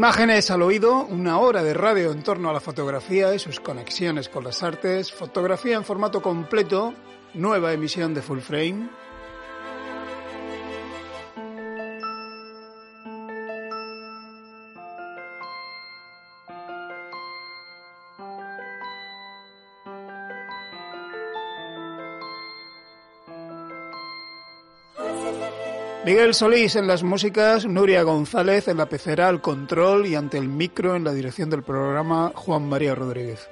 Imágenes al oído, una hora de radio en torno a la fotografía y sus conexiones con las artes, fotografía en formato completo, nueva emisión de Full Frame, Miguel Solís en las músicas, Nuria González en la pecera, al control y ante el micro en la dirección del programa Juan María Rodríguez.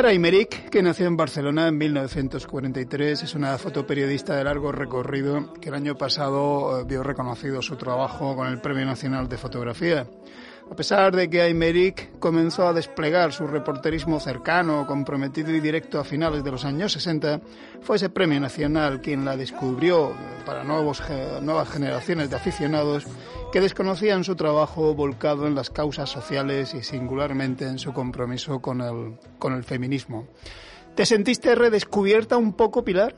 Pilar Aymeric, que nació en Barcelona en 1943, es una fotoperiodista de largo recorrido que el año pasado eh, vio reconocido su trabajo con el Premio Nacional de Fotografía. A pesar de que Aymeric comenzó a desplegar su reporterismo cercano, comprometido y directo a finales de los años 60, fue ese premio nacional quien la descubrió para nuevos, nuevas generaciones de aficionados que desconocían su trabajo volcado en las causas sociales y singularmente en su compromiso con el, con el feminismo. ¿Te sentiste redescubierta un poco, Pilar?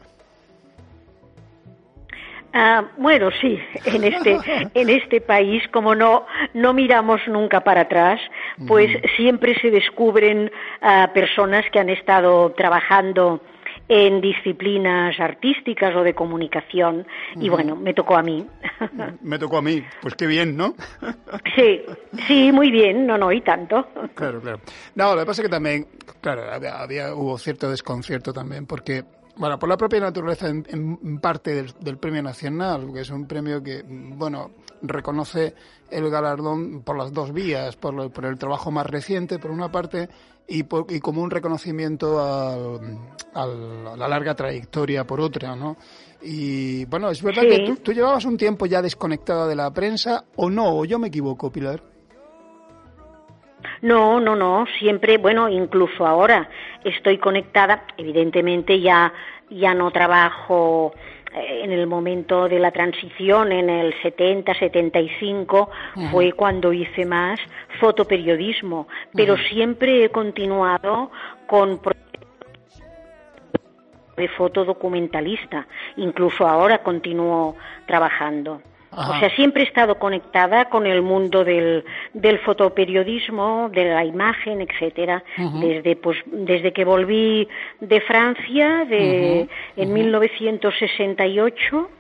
Ah, bueno, sí, en este, en este país, como no, no miramos nunca para atrás, pues siempre se descubren ah, personas que han estado trabajando en disciplinas artísticas o de comunicación y bueno, me tocó a mí. Me tocó a mí, pues qué bien, ¿no? Sí, sí, muy bien, no, no, y tanto. Claro, claro. No, lo que pasa es que también, claro, había hubo cierto desconcierto también porque bueno, por la propia naturaleza, en, parte del, Premio Nacional, que es un premio que, bueno, reconoce el galardón por las dos vías, por, por el trabajo más reciente, por una parte, y, y como un reconocimiento a la larga trayectoria por otra, ¿no? Y bueno, es verdad que tú, tú, llevabas un tiempo ya desconectada de la prensa, o no, o yo me equivoco, Pilar. No, no, no, siempre, bueno, incluso ahora estoy conectada, evidentemente ya, ya no trabajo en el momento de la transición, en el 70, 75, fue cuando hice más fotoperiodismo, pero siempre he continuado con de fotodocumentalista, incluso ahora continúo trabajando. O sea, siempre he estado conectada con el mundo del, del fotoperiodismo, de la imagen, etcétera, desde pues desde que volví de Francia de en 1968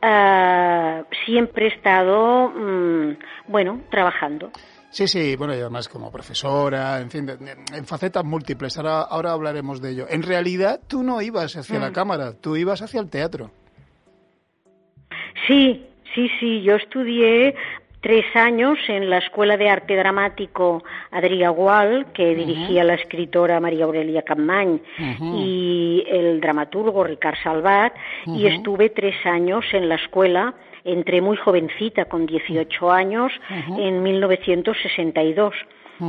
ah, siempre he estado mm, bueno trabajando. Sí, sí, bueno, y además como profesora, en fin, en facetas múltiples. Ahora, ahora hablaremos de ello. En realidad, tú no ibas hacia la mm. cámara, tú ibas hacia el teatro. Sí, Sí, sí, yo estudié tres años en la Escuela de Arte Dramático Adrià Gual, que dirigía la escritora María Aurelia Campmany, y el dramaturgo Ricard Salvat, y estuve tres años en la escuela, entré muy jovencita, con 18 años, en 1962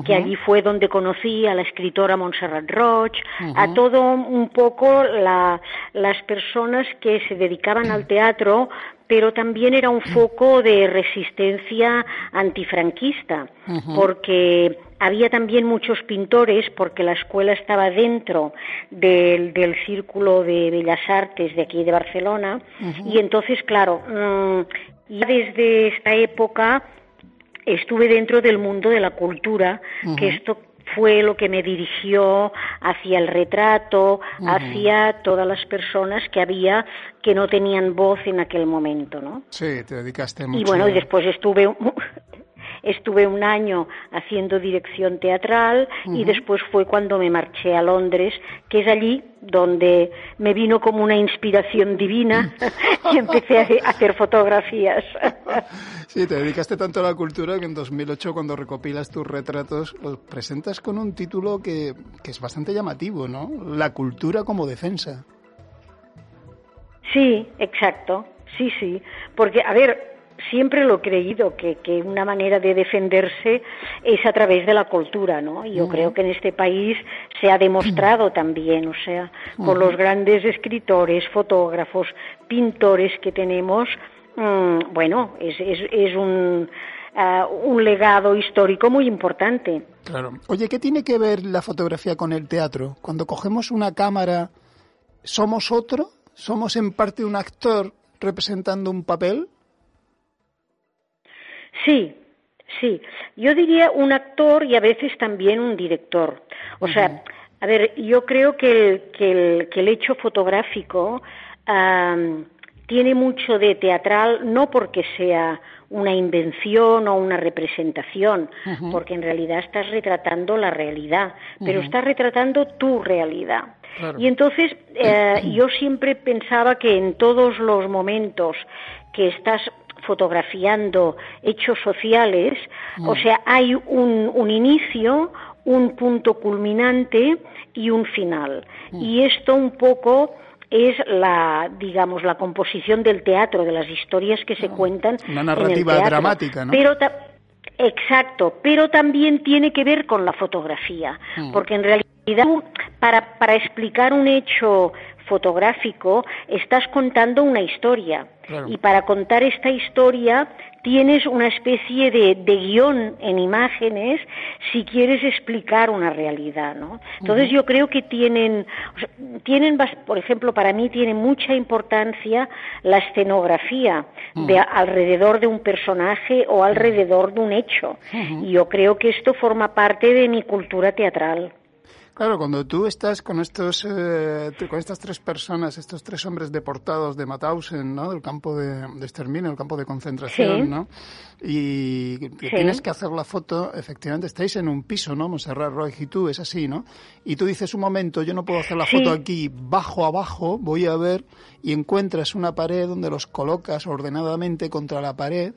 que allí fue donde conocí a la escritora Montserrat Roig, a todo un poco las personas que se dedicaban al teatro pero también era un foco de resistencia antifranquista, porque había también muchos pintores, porque la escuela estaba dentro del, Círculo de Bellas Artes de aquí de Barcelona, y entonces, claro, mm, ya desde esta época estuve dentro del mundo de la cultura, que esto fue lo que me dirigió hacia el retrato, hacia todas las personas que había que no tenían voz en aquel momento, ¿no? Sí, te dedicaste mucho. Y bueno, y después estuve estuve un año haciendo dirección teatral y después fue cuando me marché a Londres, que es allí donde me vino como una inspiración divina y empecé a hacer fotografías. Sí, te dedicaste tanto a la cultura que en 2008 cuando recopilas tus retratos los presentas con un título que, que es bastante llamativo, ¿no? La cultura como defensa. Sí, exacto. Sí, sí. Porque, a ver, siempre lo he creído que, que, una manera de defenderse es a través de la cultura, ¿no? Y yo creo que en este país se ha demostrado también, o sea, por los grandes escritores, fotógrafos, pintores que tenemos, mm, bueno, es, es, es un, ah, un legado histórico muy importante. Claro. Oye, ¿qué tiene que ver la fotografía con el teatro? Cuando cogemos una cámara, ¿somos otro? ¿Somos en parte un actor representando un papel? Sí, sí. Yo diría un actor y a veces también un director. O sea, a ver, yo creo que el, que el, que el hecho fotográfico tiene mucho de teatral, no porque sea una invención o una representación, porque en realidad estás retratando la realidad, pero estás retratando tu realidad. Y entonces eh, yo siempre pensaba que en todos los momentos que estás fotografiando hechos sociales, mm. o sea, hay un, un, inicio, un punto culminante y un final. Mm. Y esto un poco es la, digamos, la composición del teatro, de las historias que se ah, cuentan. Una narrativa dramática, ¿no? Pero Exacto, pero también tiene que ver con la fotografía, mm. porque en realidad para, para explicar un hecho fotográfico, estás contando una historia. Y para contar esta historia tienes una especie de, guion en imágenes si quieres explicar una realidad, ¿no? Entonces yo creo que tienen, tienen, por ejemplo, para mí tiene mucha importancia la escenografía de alrededor de un personaje o alrededor de un hecho. Y yo creo que esto forma parte de mi cultura teatral. Claro, cuando tú estás con estos, eh, con estas tres personas, estos tres hombres deportados de Mauthausen, ¿no? Del campo de, exterminio, el campo de concentración, ¿no? Y tienes que hacer la foto, efectivamente estáis en un piso, ¿no? Monserrat Roy y tú, es así, ¿no? Y tú dices un momento, yo no puedo hacer la foto aquí, bajo abajo, voy a ver, y encuentras una pared donde los colocas ordenadamente contra la pared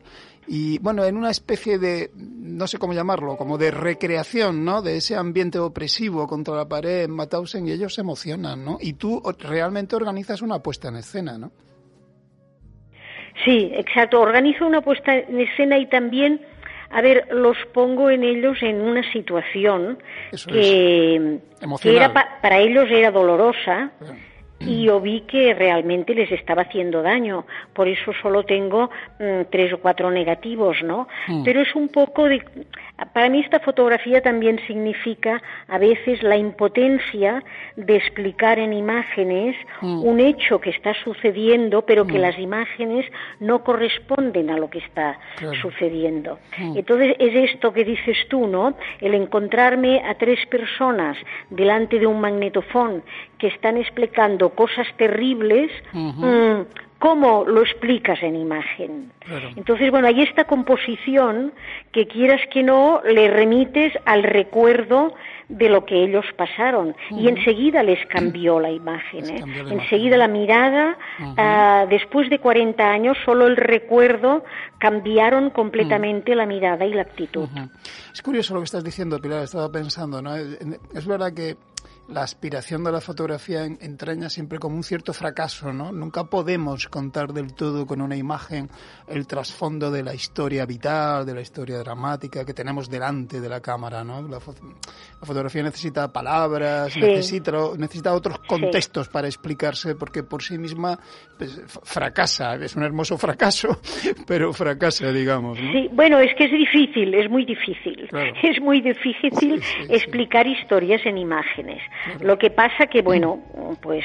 y bueno, en una especie de, no sé cómo llamarlo, como de recreación, ¿no? De ese ambiente opresivo contra la pared en Mauthausen y ellos se emocionan, ¿no? Y tú realmente organizas una puesta en escena, ¿no? Sí, exacto. Organizo una puesta en escena y también, a ver, los pongo en ellos en una situación que, era para ellos era dolorosa y yo vi que realmente les estaba haciendo daño. Por eso solo tengo mm, tres o cuatro negativos, ¿no? Mm. Pero es un poco de... Para mí esta fotografía también significa a veces la impotencia de explicar en imágenes mm. un hecho que está sucediendo, pero que las imágenes no corresponden a lo que está sucediendo. Entonces es esto que dices tú, ¿no? El encontrarme a tres personas delante de un magnetofón que están explicando cosas terribles, mm, cómo lo explicas en imagen. Entonces, bueno, hay esta composición que quieras que no le remites al recuerdo de lo que ellos pasaron y enseguida les cambió la imagen, ¿eh? enseguida la mirada, ah, después de 40 años solo el recuerdo cambiaron completamente la mirada y la actitud. Es curioso lo que estás diciendo, Pilar, estaba pensando, ¿no? Es verdad que la aspiración de la fotografía entraña siempre como un cierto fracaso, ¿no? Nunca podemos contar del todo con una imagen el trasfondo de la historia vital, de la historia dramática que tenemos delante de la cámara, ¿no? La, fotografía necesita palabras, necesita, necesita otros contextos para explicarse porque por sí misma pues, fracasa, es un hermoso fracaso, pero fracasa, digamos, ¿no? Sí, bueno, es que es difícil, es muy difícil. Es muy difícil explicar historias en imágenes. Lo que pasa que, bueno, pues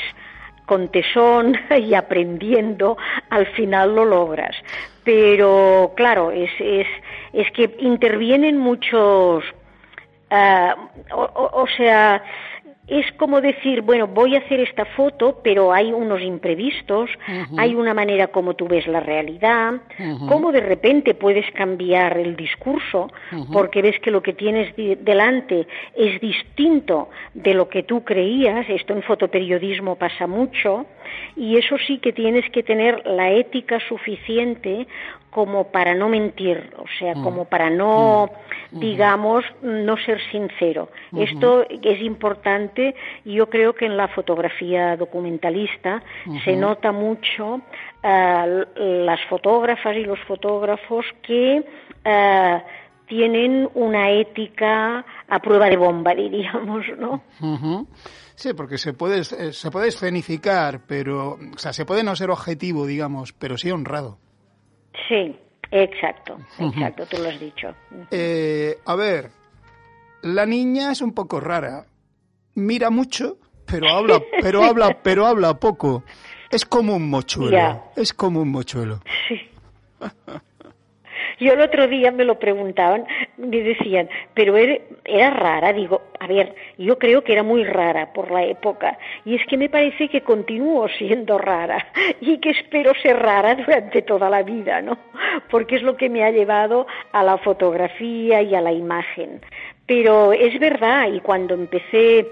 con tesón y aprendiendo, al final lo logras. Pero, claro, es, es, es que intervienen muchos, uh, o, sea, es como decir, bueno, voy a hacer esta foto, pero hay unos imprevistos, hay una manera como tú ves la realidad, cómo de repente puedes cambiar el discurso, porque ves que lo que tienes delante es distinto de lo que tú creías, esto en fotoperiodismo pasa mucho, y eso sí que tienes que tener la ética suficiente como para no mentir, o sea, mm. como para no, mm. digamos, no ser sincero. Esto es importante y yo creo que en la fotografía documentalista se nota mucho uh, las fotógrafas y los fotógrafos que uh, tienen una ética a prueba de bomba, diríamos, ¿no? Sí, porque se puede, eh, se puede escenificar, pero, o sea, se puede no ser objetivo, digamos, pero sí honrado. Sí, exacto, exacto, tú lo has dicho. Eh, a ver, la niña es un poco rara. Mira mucho, pero habla, pero habla, pero habla poco. Es como un mochuelo. Es como un mochuelo. Sí. Yo el otro día me lo preguntaban, me decían, pero era rara, digo, a ver, yo creo que era muy rara por la época, y es que me parece que continúo siendo rara, y que espero ser rara durante toda la vida, ¿no? Porque es lo que me ha llevado a la fotografía y a la imagen. Pero es verdad, y cuando empecé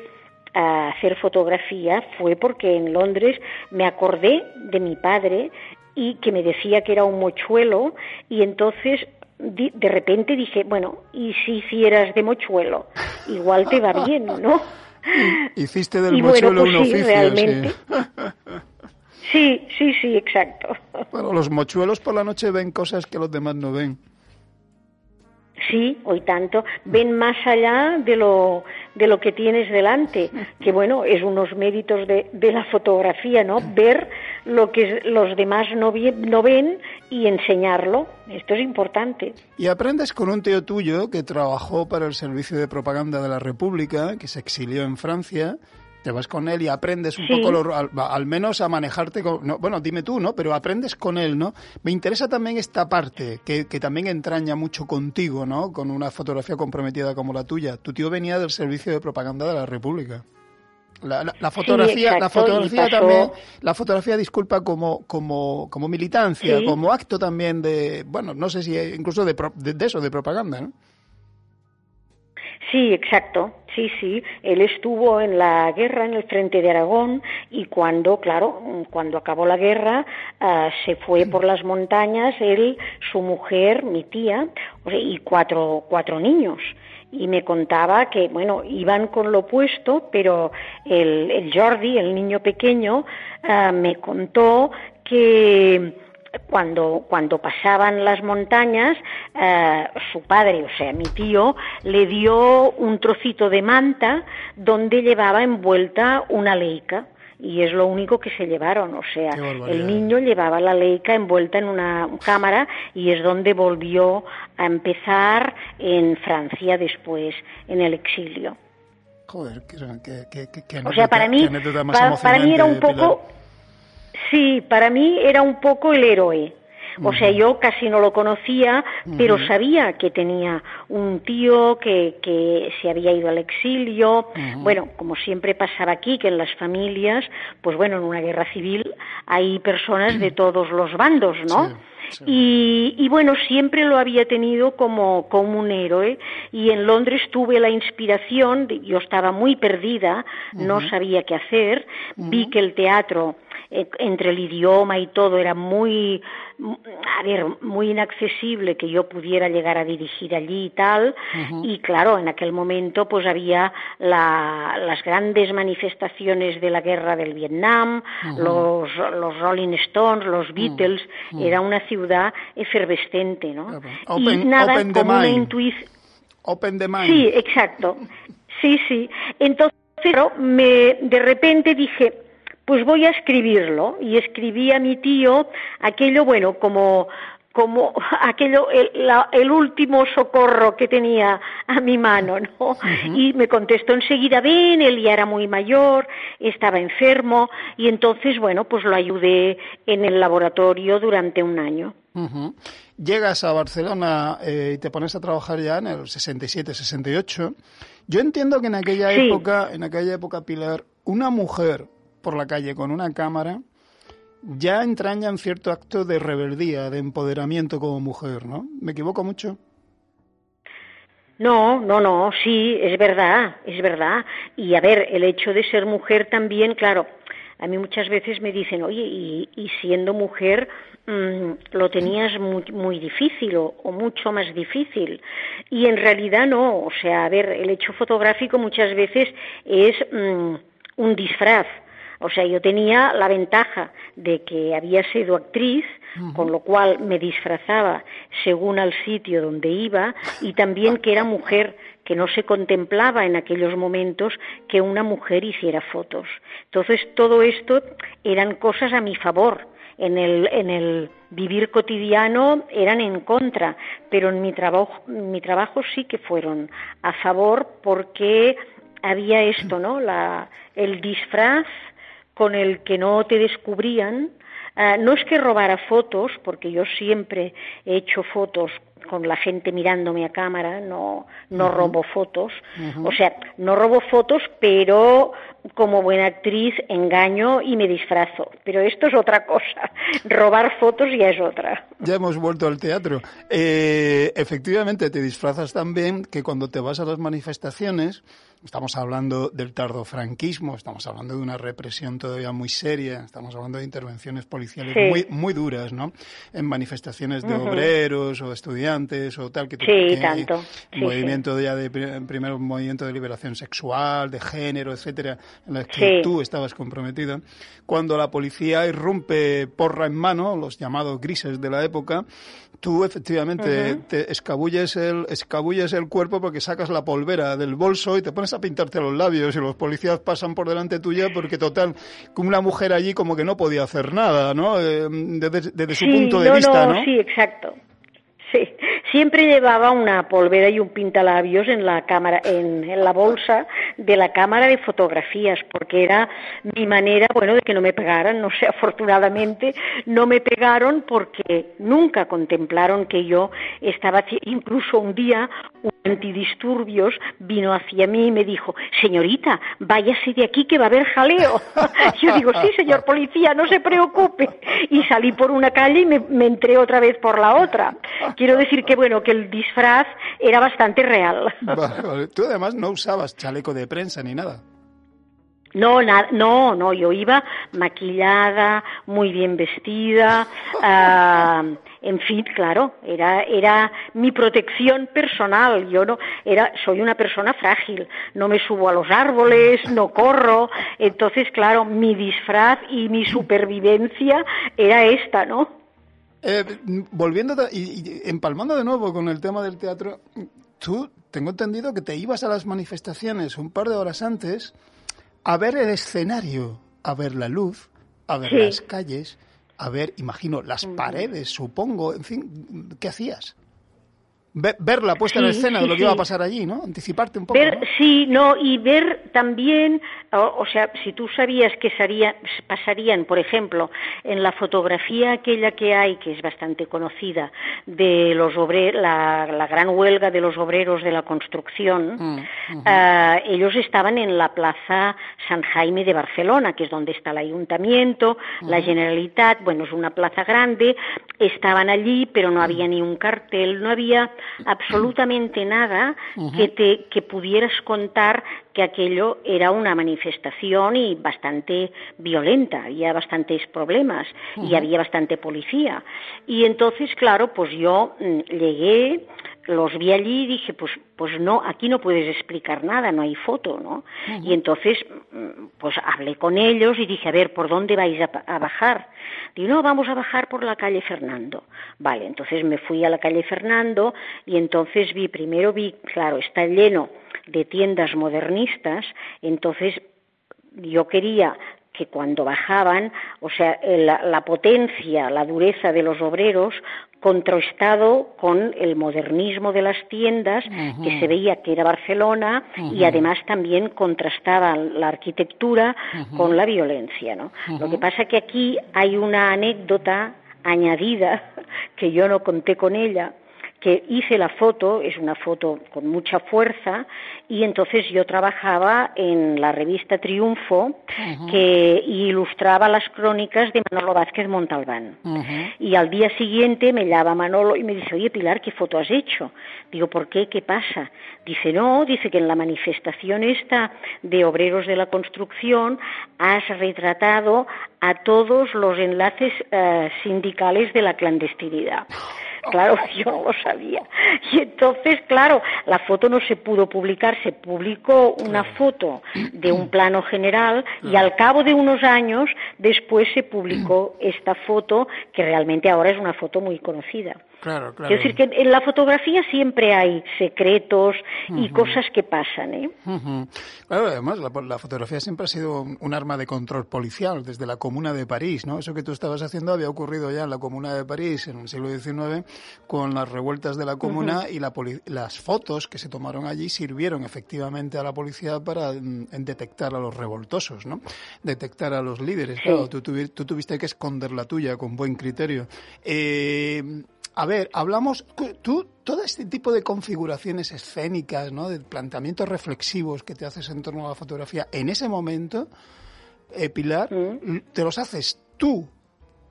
a hacer fotografía fue porque en Londres me acordé de mi padre y que me decía que era un mochuelo y entonces de repente dije, bueno, ¿y si hicieras de mochuelo? Igual te va bien, ¿no? Hiciste del mochuelo pues un sí, Realmente. Sí. sí, sí, exacto. Bueno, los mochuelos por la noche ven cosas que los demás no ven. Sí, hoy tanto. Ven más allá de lo, de lo que tienes delante, que bueno, es unos méritos de, de la fotografía, ¿no? Ver lo que los demás no, no ven y enseñarlo. Esto es importante. Y aprendes con un tío tuyo que trabajó para el Servicio de Propaganda de la República, que se exilió en Francia te vas con él y aprendes un poco, al, menos a manejarte, con, bueno, dime tú, ¿no? Pero aprendes con él, ¿no? Me interesa también esta parte, que, que, también entraña mucho contigo, ¿no? Con una fotografía comprometida como la tuya. Tu tío venía del Servicio de Propaganda de la República. La, la, fotografía, la fotografía también, la fotografía, disculpa, como, como, como militancia, como acto también de, bueno, no sé si incluso de, de eso, de propaganda, ¿no? Sí, exacto. Sí, sí. Él estuvo en la guerra en el frente de Aragón y cuando, claro, cuando acabó la guerra, ah, se fue por las montañas él, su mujer, mi tía y cuatro, cuatro niños y me contaba que, bueno, iban con lo opuesto, pero el, el Jordi, el niño pequeño, ah, me contó que cuando, cuando pasaban las montañas, eh, su padre, o sea, mi tío, le dio un trocito de manta donde llevaba envuelta una leica y es lo único que se llevaron, o sea, el niño llevaba la leica envuelta en una cámara y es donde volvió a empezar en Francia después, en el exilio. Joder, que, o sea, para mí, para, mí era un poco... Sí, para mí era un poco el héroe. O sea, yo casi no lo conocía, pero sabía que tenía un tío que, que se había ido al exilio. Bueno, como siempre pasaba aquí, que en las familias, pues bueno, en una guerra civil hay personas de todos los bandos, ¿no? Y, bueno, siempre lo había tenido como, como un héroe. Y en Londres tuve la inspiración, yo estaba muy perdida, no sabía qué hacer, vi que el teatro eh, entre el idioma y todo era muy, a ver, muy inaccesible que yo pudiera llegar a dirigir allí y tal. Y claro, en aquel momento pues había las grandes manifestaciones de la guerra del Vietnam, los, los Rolling Stones, los Beatles, era una ciudad efervescente, ¿no? y nada, como una intuición. Open the mind. Sí, exacto. Sí, sí. Entonces, me, de repente dije, pues voy a escribirlo y escribí a mi tío aquello, bueno, como como aquello, el, último socorro que tenía a mi mano, ¿no? Y me contestó enseguida, ven, él ya era muy mayor, estaba enfermo, y entonces, bueno, pues lo ayudé en el laboratorio durante un año. Llegas a Barcelona eh, y te pones a trabajar ya en el 67, 68. Yo entiendo que en aquella época, en aquella época, Pilar, una mujer por la calle con una cámara ya entrañan cierto acto de rebeldía, de empoderamiento como mujer, ¿no? ¿Me equivoco mucho? No, no, no, sí, es verdad, es verdad. Y a ver, el hecho de ser mujer también, claro, a mí muchas veces me dicen, oye, y, siendo mujer mm, lo tenías muy, muy difícil o, mucho más difícil. Y en realidad no, o sea, a ver, el hecho fotográfico muchas veces es mm, un disfraz o sea, yo tenía la ventaja de que había sido actriz, con lo cual me disfrazaba según al sitio donde iba, y también que era mujer, que no se contemplaba en aquellos momentos que una mujer hiciera fotos. Entonces, todo esto eran cosas a mi favor. En el, en el vivir cotidiano eran en contra, pero en mi trabajo, mi trabajo sí que fueron a favor porque había esto, ¿no? La, el disfraz con el que no te descubrían. Ah, no es que robara fotos, porque yo siempre he hecho fotos con la gente mirándome a cámara, no, no robo fotos. O sea, no robo fotos, pero como buena actriz engaño y me disfrazo. Pero esto es otra cosa. Robar fotos ya es otra. Ya hemos vuelto al teatro. Eh, efectivamente, te disfrazas también que cuando te vas a las manifestaciones Estamos hablando del tardofranquismo, estamos hablando de una represión todavía muy seria, estamos hablando de intervenciones policiales muy, muy duras, ¿no? En manifestaciones de obreros o estudiantes o tal. Que, sí, tanto. movimiento ya de, primero movimiento de liberación sexual, de género, etcétera, en las que tú estabas comprometida. Cuando la policía irrumpe porra en mano, los llamados grises de la época, tú efectivamente te escabulles el, escabulles el cuerpo porque sacas la polvera del bolso y te pones a pintarte los labios y los policías pasan por delante tuya porque total, como una mujer allí como que no podía hacer nada, ¿no? Eh, desde, su punto de vista, ¿no? Sí, exacto. Sí, siempre llevaba una polvera y un pintalabios en la cámara, en, la bolsa de la cámara de fotografías, porque era mi manera, bueno, de que no me pegaran. No sé, afortunadamente no me pegaron porque nunca contemplaron que yo estaba, incluso un día un antidisturbios vino hacia mí y me dijo, señorita, váyase de aquí que va a haber jaleo. Yo digo, sí, señor policía, no se preocupe. Y salí por una calle y me, me entré otra vez por la otra. Quiero decir que, bueno, que el disfraz era bastante real. Tú además no usabas chaleco de prensa ni nada. No, no, no, yo iba maquillada, muy bien vestida, ah, en fin, claro, era, era mi protección personal. Yo no, era, soy una persona frágil, no me subo a los árboles, no corro, entonces, claro, mi disfraz y mi supervivencia era esta, ¿no? Eh, volviendo y, empalmando de nuevo con el tema del teatro, tú tengo entendido que te ibas a las manifestaciones un par de horas antes a ver el escenario, a ver la luz, a ver las calles, a ver, imagino, las paredes, supongo, en fin, ¿qué hacías? Ver, la puesta en escena de lo que iba a pasar allí, ¿no? Anticiparte un poco. Ver, Sí, no, y ver también, o, sea, si tú sabías que pasarían, por ejemplo, en la fotografía aquella que hay, que es bastante conocida, de los obreros, la, gran huelga de los obreros de la construcción, mm, ah, ellos estaban en la plaza San Jaime de Barcelona, que es donde está el ayuntamiento, la Generalitat, bueno, es una plaza grande, estaban allí, pero no había ni un cartel, no había absolutamente nada que, te, que pudieras contar que aquello era una manifestación y bastante violenta, había bastantes problemas y había bastante policía. Y entonces, claro, pues yo mm, llegué, los vi allí y dije, pues, pues no, aquí no puedes explicar nada, no hay foto, ¿no? Y entonces, mm, pues hablé con ellos y dije, a ver, ¿por dónde vais a, bajar? Digo, no, vamos a bajar por la calle Fernando. Vale, entonces me fui a la calle Fernando y entonces vi, primero vi, claro, está lleno de tiendas modernistas, entonces yo quería que cuando bajaban, o sea, la, potencia, la dureza de los obreros, contrastado con el modernismo de las tiendas, que se veía que era Barcelona, y además también contrastaba la arquitectura con la violencia, ¿no? Lo que pasa que aquí hay una anécdota añadida que yo no conté con ella, que hice la foto, es una foto con mucha fuerza, y entonces yo trabajaba en la revista Triunfo, que ilustraba las crónicas de Manolo Vázquez Montalbán. Y al día siguiente me llama Manolo y me dice, oye Pilar, ¿qué foto has hecho? Digo, ¿por qué? ¿Qué pasa? Dice, no, dice que en la manifestación esta de obreros de la construcción has retratado a todos los enlaces eh, sindicales de la clandestinidad. Claro, yo no lo sabía. Y entonces, claro, la foto no se pudo publicar, se publicó una foto de un plano general y al cabo de unos años después se publicó esta foto que realmente ahora es una foto muy conocida. Claro, claro. Es decir, que en la fotografía siempre hay secretos y cosas que pasan. ¿eh? Claro, además, la, fotografía siempre ha sido un, arma de control policial desde la Comuna de París. ¿no? Eso que tú estabas haciendo había ocurrido ya en la Comuna de París en el siglo XIX con las revueltas de la Comuna y las fotos que se tomaron allí sirvieron efectivamente a la policía para mm, detectar a los revoltosos, ¿no? detectar a los líderes. Claro, tú, tú, tuviste que esconder la tuya con buen criterio. Eh, a ver, hablamos, tú, todo este tipo de configuraciones escénicas, ¿no? De planteamientos reflexivos que te haces en torno a la fotografía, en ese momento, eh, Pilar, mm. ¿te los haces tú,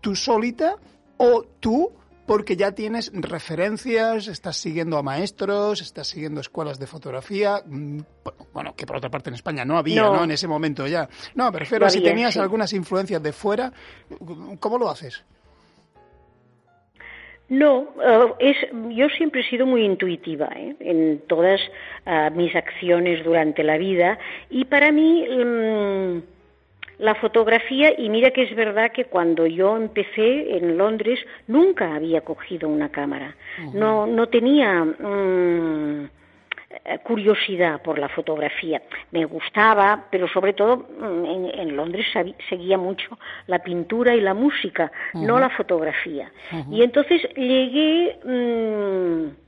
tú solita, o tú porque ya tienes referencias, estás siguiendo a maestros, estás siguiendo escuelas de fotografía, mm, bueno, que por otra parte en España no había, ¿no? En ese momento ya. No, prefiero si tenías algunas influencias de fuera, ¿cómo lo haces? No, eh, es, yo siempre he sido muy intuitiva ¿eh? en todas eh, mis acciones durante la vida y para mí mm, la fotografía, y mira que es verdad que cuando yo empecé en Londres nunca había cogido una cámara, no, no tenía... Mm, eh, curiosidad por la fotografía. Me gustaba, pero sobre todo mm, en, Londres seguía mucho la pintura y la música, no la fotografía. Y entonces llegué mm,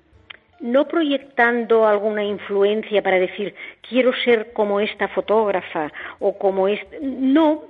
no proyectando alguna influencia para decir quiero ser como esta fotógrafa o como este, no,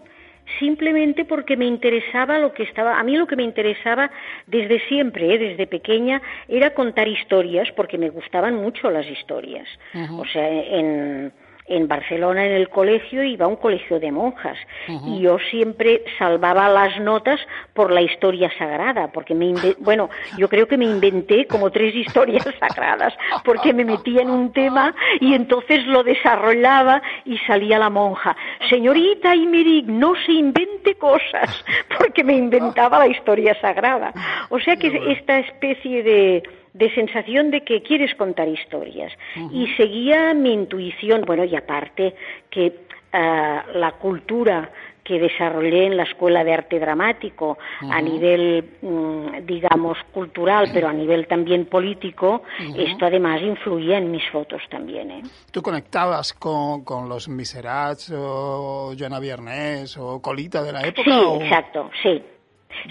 simplemente porque me interesaba lo que estaba, a mí lo que me interesaba desde siempre, ¿eh? desde pequeña, era contar historias, porque me gustaban mucho las historias. O sea, en, en Barcelona en el colegio iba a un colegio de monjas. Y yo siempre salvaba las notas por la historia sagrada, porque me bueno, yo creo que me inventé como tres historias sagradas, porque me metía en un tema y entonces lo desarrollaba y salía la monja, señorita Imeric, no se invente cosas, porque me inventaba la historia sagrada. O sea que esta especie de de sensación de que quieres contar historias. Y seguía mi intuición, bueno, y aparte que ah, la cultura que desarrollé en la Escuela de Arte Dramático a nivel, mm, digamos, cultural, pero a nivel también político, esto además influía en mis fotos también. ¿eh? ¿Tú conectabas con, con los Miserats o Joana Viernes o Colita de la época? Sí, exacto, sí.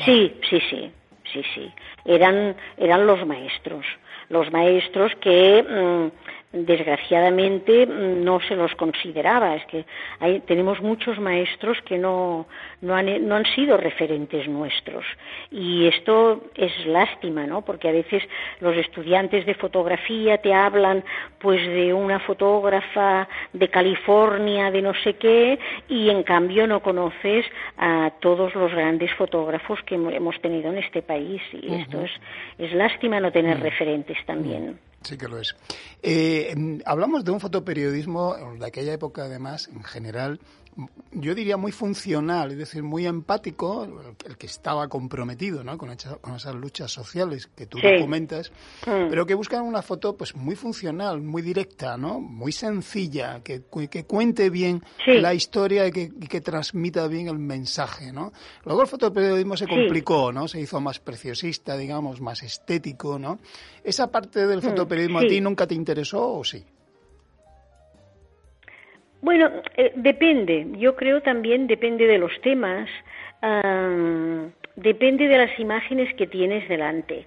Sí, sí, sí. sí, sí. Eran, eran los maestros. Los maestros que mm, desgraciadamente mm, no se los consideraba. Es que hay, tenemos muchos maestros que no, no, han, no han sido referentes nuestros. Y esto es lástima, ¿no? Porque a veces los estudiantes de fotografía te hablan pues de una fotógrafa de California, de no sé qué, y en cambio no conoces a todos los grandes fotógrafos que hemos tenido en este país. Y esto es, es lástima no tener referentes también. Sí que lo es. Eh, hablamos de un fotoperiodismo de aquella época, además, en general, yo diría muy funcional, es decir, muy empático, el que estaba comprometido ¿no? con, con esas luchas sociales que tú documentas, mm. pero que buscan una foto pues muy funcional, muy directa, ¿no? muy sencilla, que, que cuente bien la historia y que, que, transmita bien el mensaje. ¿no? Luego el fotoperiodismo se complicó, ¿no? se hizo más preciosista, digamos, más estético. ¿no? ¿Esa parte del mm, fotoperiodismo a ti nunca te interesó o sí? Bueno, eh, depende. Yo creo también depende de los temas, depende de las imágenes que tienes delante.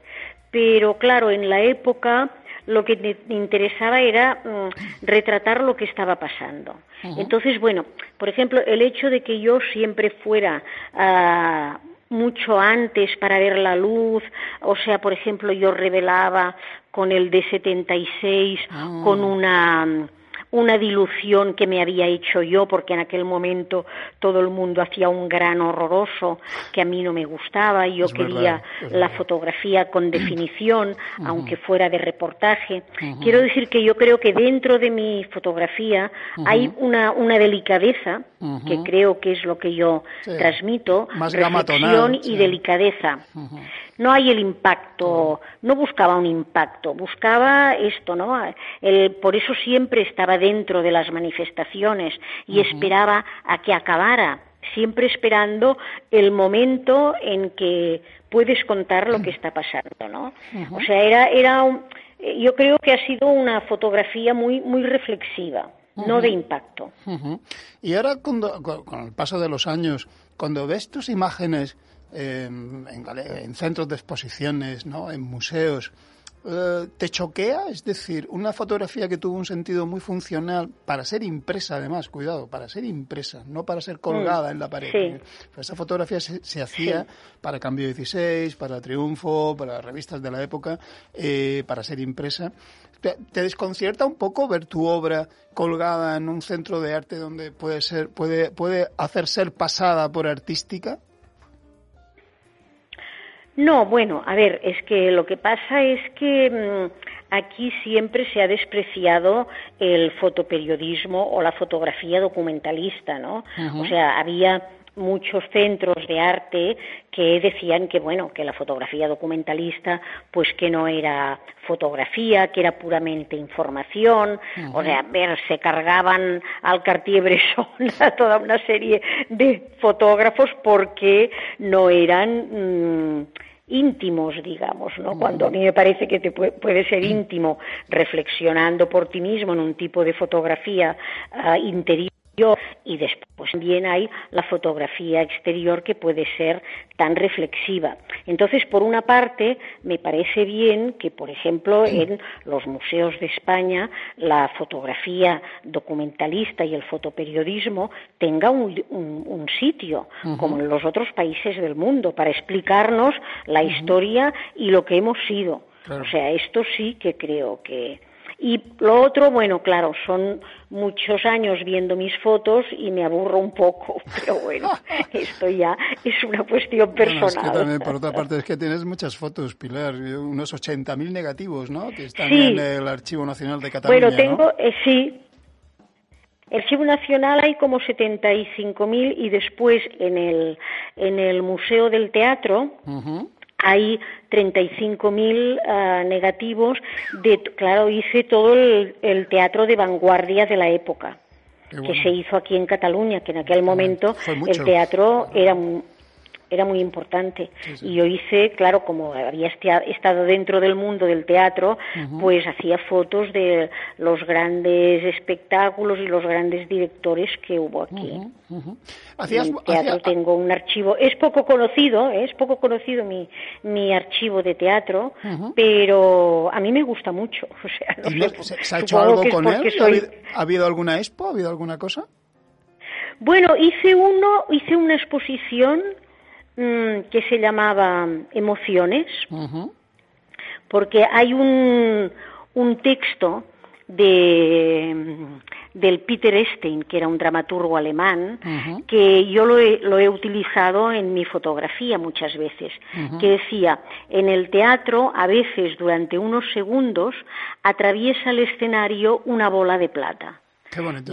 Pero claro, en la época lo que me interesaba era mm, retratar lo que estaba pasando. Entonces, bueno, por ejemplo, el hecho de que yo siempre fuera ah, mucho antes para ver la luz, o sea, por ejemplo, yo revelaba con el D76, ah. con una una dilución que me había hecho yo, porque en aquel momento todo el mundo hacía un gran horroroso que a mí no me gustaba y yo quería la fotografía con definición, aunque fuera de reportaje. Quiero decir que yo creo que dentro de mi fotografía hay una, una delicadeza, que creo que es lo que yo transmito, Más reflexión y delicadeza. No hay el impacto, no buscaba un impacto, buscaba esto, ¿no? El, por eso siempre estaba dentro de las manifestaciones y esperaba a que acabara, siempre esperando el momento en que puedes contar lo que está pasando, ¿no? O sea, era, era yo creo que ha sido una fotografía muy, muy reflexiva. No de impacto. Y ahora, con, con, el paso de los años, cuando ves tus imágenes en, en, centros de exposiciones, ¿no? en museos. Eh, ¿Te choquea? Es decir, una fotografía que tuvo un sentido muy funcional para ser impresa, además, cuidado, para ser impresa, no para ser colgada en la pared. Esa fotografía se, hacía para Cambio 16, para Triunfo, para revistas de la época, eh, para ser impresa. ¿Te, desconcierta un poco ver tu obra colgada en un centro de arte donde puede ser, puede, puede hacer ser pasada por artística? No, bueno, a ver, es que lo que pasa es que mm, aquí siempre se ha despreciado el fotoperiodismo o la fotografía documentalista, ¿no? O sea, había muchos centros de arte que decían que bueno que la fotografía documentalista pues que no era fotografía que era puramente información o sea ver se cargaban al Cartier-Bresson a toda una serie de fotógrafos porque no eran mm, íntimos, digamos, ¿no? Cuando a mí me parece que te puede, ser íntimo reflexionando por ti mismo en un tipo de fotografía uh, interior y después también hay la fotografía exterior que puede ser tan reflexiva. Entonces, por una parte, me parece bien que, por ejemplo, en los museos de España la fotografía documentalista y el fotoperiodismo tenga un, sitio, como en los otros países del mundo, para explicarnos la historia y lo que hemos sido. O sea, esto sí que creo que, y lo otro, bueno, claro, son muchos años viendo mis fotos y me aburro un poco, pero bueno, esto ya es una cuestión personal. es que también, por otra parte, es que tienes muchas fotos, Pilar, unos 80.000 negativos, ¿no? Que están en el Archivo Nacional de Cataluña. Bueno, tengo, eh, sí. El Archivo Nacional hay como 75.000 y después en el, en el Museo del Teatro hay 35.000 uh, negativos. De, claro, hice todo el, teatro de vanguardia de la época que se hizo aquí en Cataluña, que en aquel momento el teatro era era muy importante. Y yo hice, claro, como había estado dentro del mundo del teatro, pues hacía fotos de los grandes espectáculos y los grandes directores que hubo aquí. en teatro tengo un archivo, es poco conocido, ¿eh? es poco conocido mi, mi archivo de teatro, pero a mí me gusta mucho. O sea, ¿Se, ha hecho algo con él? ¿Ha habido alguna expo? ¿Ha habido alguna cosa? Bueno, hice uno, hice una exposición mm, que se llamaba Emociones, porque hay un, un texto de del Peter Stein, que era un dramaturgo alemán, que yo lo he, lo he, utilizado en mi fotografía muchas veces, que decía, en el teatro a veces durante unos segundos atraviesa el escenario una bola de plata.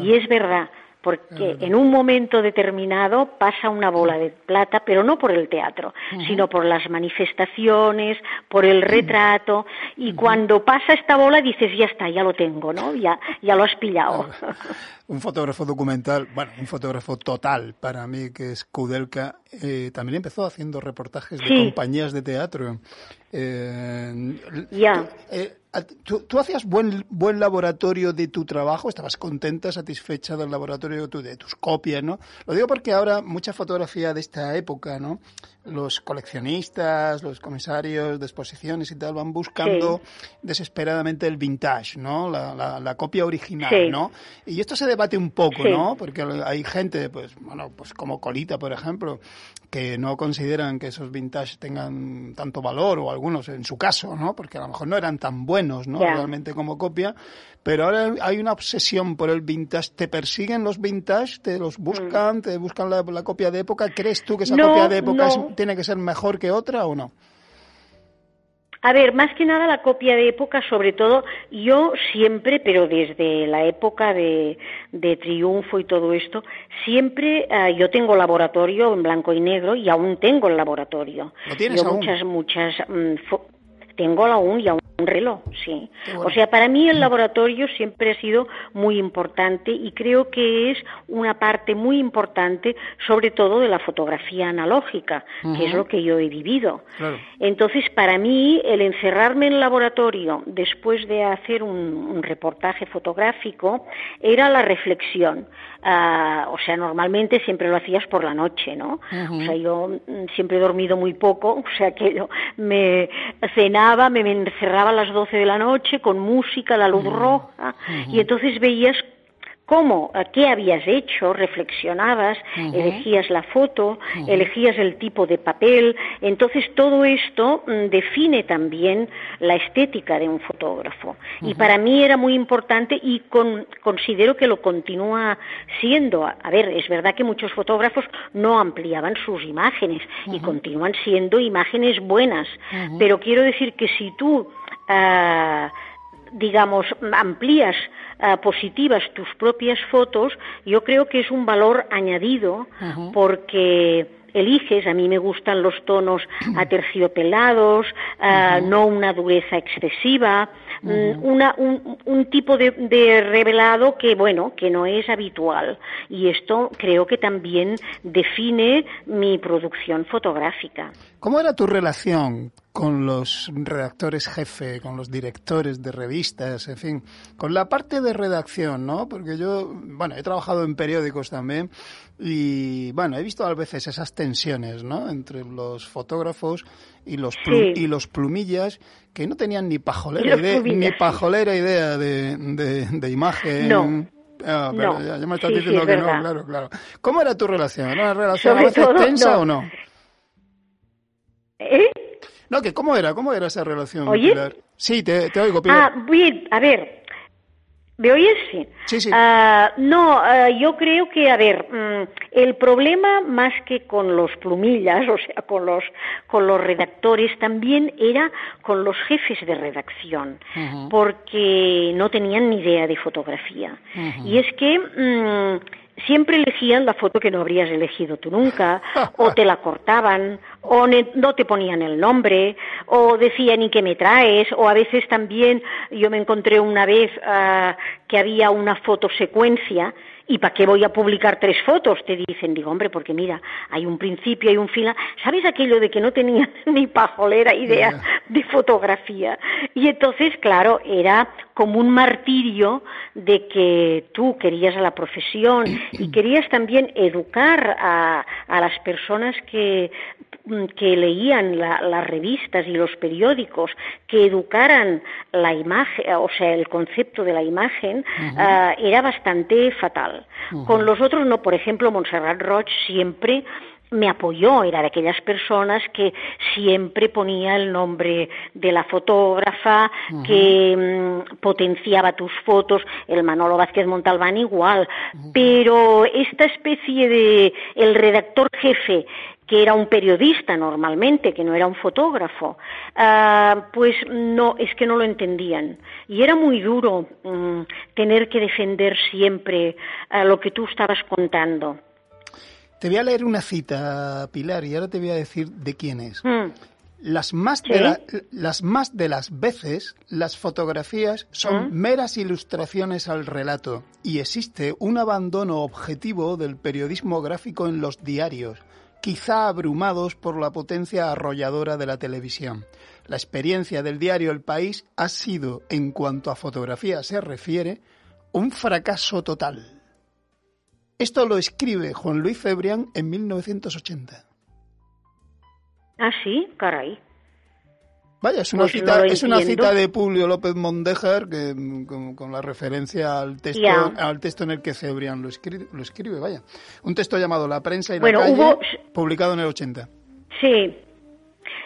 Y es verdad, porque en un momento determinado pasa una bola de plata, pero no por el teatro, sino por las manifestaciones, por el retrato, y cuando pasa esta bola dices, ya está, ya lo tengo, ¿no? Ya, ya lo has pillado. un fotógrafo documental, bueno, un fotógrafo total para mí, que es Kudelka, eh, también empezó haciendo reportajes de compañías de teatro. Eh, ya. Eh, ¿Tú, hacías buen, buen laboratorio de tu trabajo? ¿Estabas contenta, satisfecha del laboratorio de, tus copias, no? Lo digo porque ahora mucha fotografía de esta época, ¿no? Los coleccionistas, los comisarios de exposiciones y tal van buscando desesperadamente el vintage, ¿no? La, la, copia original, ¿no? Y esto se debate un poco, ¿no? Porque hay gente, pues, bueno, pues como Colita, por ejemplo, que no consideran que esos vintage tengan tanto valor, o algunos en su caso, ¿no? Porque a lo mejor no eran tan buenos ¿no? Realmente como copia. Pero ahora hay una obsesión por el vintage. ¿Te persiguen los vintage? ¿Te los buscan? Mm. ¿Te buscan la, copia de época? ¿Crees tú que esa copia de época tiene que ser mejor que otra o no? A ver, más que nada la copia de época, sobre todo, yo siempre, pero desde la época de, Triunfo y todo esto, siempre eh, yo tengo laboratorio en blanco y negro y aún tengo el laboratorio. ¿Lo tienes yo muchas, muchas, mm, tengo aún y aún un reloj, sí. O sea, para mí el laboratorio siempre ha sido muy importante y creo que es una parte muy importante, sobre todo de la fotografía analógica, que es lo que yo he vivido. Entonces, para mí, el encerrarme en el laboratorio después de hacer un reportaje fotográfico era la reflexión. Ah, o sea, normalmente siempre lo hacías por la noche, ¿no? O sea, yo mm, siempre he dormido muy poco, o sea, que yo me cenaba, me encerraba a las 12 de la noche con música, la luz roja, y entonces veías cómo, qué habías hecho, reflexionabas, elegías la foto, elegías el tipo de papel. Entonces todo esto mm, define también la estética de un fotógrafo. Y para mí era muy importante y considero que lo continúa siendo. A ver, es verdad que muchos fotógrafos no ampliaban sus imágenes y continúan siendo imágenes buenas. Pero quiero decir que si tú ah, digamos, amplías eh, positivas tus propias fotos, yo creo que es un valor añadido porque eliges, a mí me gustan los tonos aterciopelados, uh, no una dureza excesiva, una, un, un, tipo de, de, revelado que, bueno, que no es habitual. Y esto creo que también define mi producción fotográfica. ¿Cómo era tu relación con los redactores jefe, con los directores de revistas, en fin, con la parte de redacción, ¿no? Porque yo, bueno, he trabajado en periódicos también y, bueno, he visto a veces esas tensiones, ¿no? Entre los fotógrafos y los, y los plumillas que no tenían ni pajolera, idea, ni pajolera idea de, de, imagen. No. Ah, pero ya, me estás diciendo que no, claro, claro. ¿Cómo era tu relación? ¿Era una relación a veces tensa o no? ¿Eh? No, que cómo era, cómo era esa relación. ¿Oye? Sí, te, te oigo, Pilar. Ah, bien, a ver, ¿Me oyes? Sí. Sí, sí. Ah, no, ah, yo creo que, a ver, mm, el problema más que con los plumillas, o sea, con los, con los redactores, también era con los jefes de redacción, porque no tenían ni idea de fotografía. Y es que mm, siempre elegían la foto que no habrías elegido tú nunca, o te la cortaban, o no te ponían el nombre, o decían ¿y qué me traes? O a veces también yo me encontré una vez ah, que había una fotosecuencia ¿Y para qué voy a publicar tres fotos? Te dicen, digo, hombre, porque mira, hay un principio, hay un final. ¿Sabes aquello de que no tenía ni pajolera idea de fotografía? Y entonces, claro, era como un martirio de que tú querías a la profesión y querías también educar a, a las personas que, que leían las revistas y los periódicos, que educaran la imagen, o sea, el concepto de la imagen, ah, era bastante fatal. Con los otros no, por ejemplo, Montserrat Roig siempre me apoyó, era de aquellas personas que siempre ponía el nombre de la fotógrafa, que mm, potenciaba tus fotos, el Manolo Vázquez Montalbán igual, pero esta especie de el redactor jefe que era un periodista normalmente, que no era un fotógrafo, ah, pues no, es que no lo entendían. Y era muy duro mm, tener que defender siempre ah, lo que tú estabas contando. Te voy a leer una cita, Pilar, y ahora te voy a decir de quién es. Mm. Las más, de las más de las veces las fotografías son mm. meras ilustraciones al relato y existe un abandono objetivo del periodismo gráfico en los diarios quizá abrumados por la potencia arrolladora de la televisión. La experiencia del diario El País ha sido, en cuanto a fotografía se refiere, un fracaso total. Esto lo escribe Juan Luis Febrián en 1980. Ah, sí, caray. Vaya, es una, cita, es una cita de Publio López Mondéjar que, con, la referencia al texto, al texto en el que Cebrián lo escribe, lo escribe, vaya. Un texto llamado La prensa y la calle, publicado en el 80. Sí,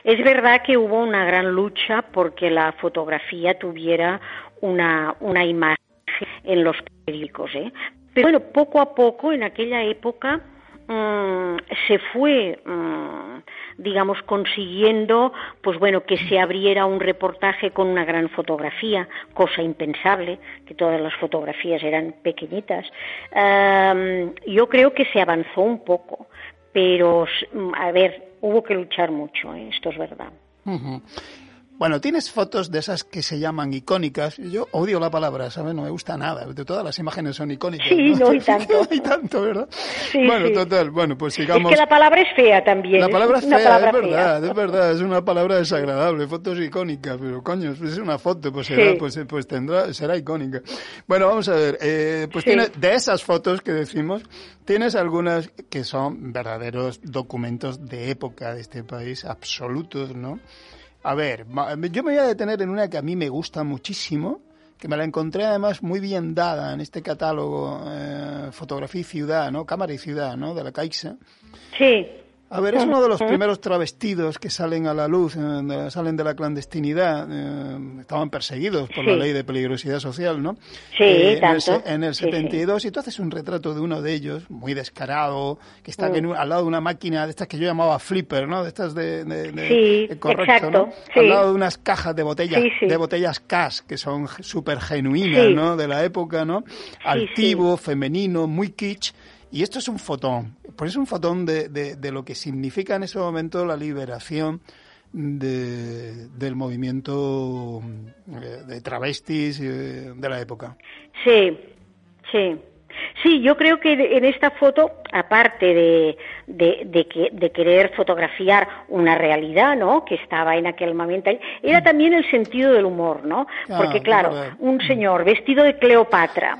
es verdad que hubo una gran lucha porque la fotografía tuviera una, una imagen en los periódicos, ¿eh? Pero bueno, poco a poco, en aquella época, mm, se fue... Mm, digamos, consiguiendo, pues bueno, que se abriera un reportaje con una gran fotografía, cosa impensable, que todas las fotografías eran pequeñitas. yo creo que se avanzó un poco, pero, a ver, hubo que luchar mucho, ¿eh? esto es verdad. Bueno, tienes fotos de esas que se llaman icónicas. Yo odio la palabra, ¿sabes? No me gusta nada. De todas las imágenes son icónicas. Sí, no, hay tanto. no hay tanto, ¿verdad? Sí, bueno, total. Bueno, pues sigamos. Es que la palabra es fea también. La palabra es, fea, es verdad, es verdad. Es una palabra desagradable. Fotos icónicas, pero coño, es una foto, pues será, pues, pues tendrá, será icónica. Bueno, vamos a ver. Eh, pues tiene, de esas fotos que decimos, tienes algunas que son verdaderos documentos de época de este país, absolutos, ¿no? A ver, yo me voy a detener en una que a mí me gusta muchísimo, que me la encontré además muy bien dada en este catálogo eh, Fotografía y Ciudad, ¿no? Cámara y Ciudad, ¿no? De la Caixa. Sí. A ver, es uno de los primeros travestidos que salen a la luz, eh, salen de la clandestinidad. Eh, estaban perseguidos por la ley de peligrosidad social, ¿no? Sí, eh, tanto. En el, 72, y tú haces un retrato de uno de ellos, muy descarado, que está mm. al lado de una máquina de estas que yo llamaba flipper, ¿no? De estas de... sí, correcto, ¿no? Al lado de unas cajas de botellas, de botellas CAS, que son súper genuinas, ¿no? De la época, ¿no? Altivo, femenino, muy kitsch y esto es un fotón, pues es un fotón de, de, lo que significa en ese momento la liberación de, del movimiento eh, de travestis eh, de la época. Sí, sí. Sí, yo creo que en esta foto, aparte de, de, querer fotografiar una realidad, ¿no? Que estaba en aquel momento, era mm. también el sentido del humor, ¿no? Ah, Porque claro, un señor vestido de Cleopatra